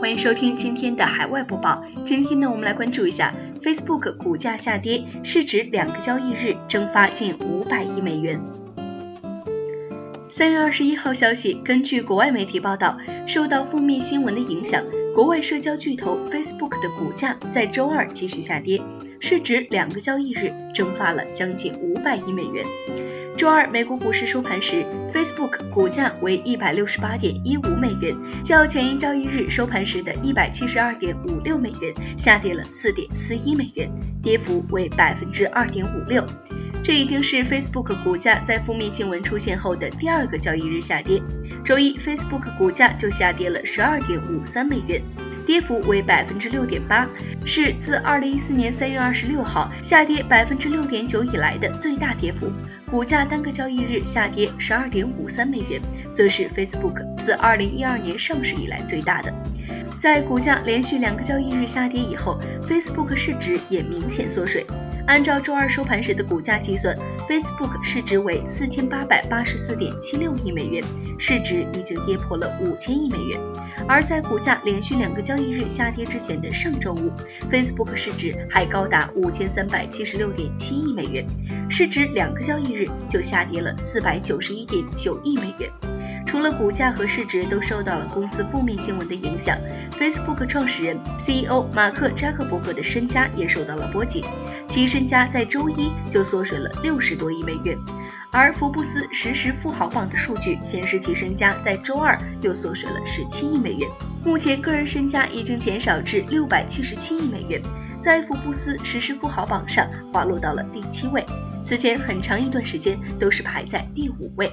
欢迎收听今天的海外播报。今天呢，我们来关注一下 Facebook 股价下跌，市值两个交易日蒸发近五百亿美元。三月二十一号消息，根据国外媒体报道，受到负面新闻的影响，国外社交巨头 Facebook 的股价在周二继续下跌，市值两个交易日蒸发了将近五百亿美元。周二，美国股市收盘时，Facebook 股价为一百六十八点一五美元，较前一交易日收盘时的一百七十二点五六美元下跌了四点四一美元，跌幅为百分之二点五六。这已经是 Facebook 股价在负面新闻出现后的第二个交易日下跌。周一，Facebook 股价就下跌了十二点五三美元，跌幅为百分之六点八，是自二零一四年三月二十六号下跌百分之六点九以来的最大跌幅。股价单个交易日下跌十二点五三美元，则是 Facebook 自二零一二年上市以来最大的。在股价连续两个交易日下跌以后，Facebook 市值也明显缩水。按照周二收盘时的股价计算，Facebook 市值为四千八百八十四点七六亿美元，市值已经跌破了五千亿美元。而在股价连续两个交易日下跌之前的上周五，Facebook 市值还高达五千三百七十六点七亿美元，市值两个交易日就下跌了四百九十一点九亿美元。除了股价和市值都受到了公司负面新闻的影响，Facebook 创始人 CEO 马克扎克伯格的身家也受到了波及，其身家在周一就缩水了六十多亿美元。而福布斯实时富豪榜的数据显示，其身家在周二又缩水了十七亿美元，目前个人身家已经减少至六百七十七亿美元，在福布斯实时富豪榜上滑落到了第七位，此前很长一段时间都是排在第五位。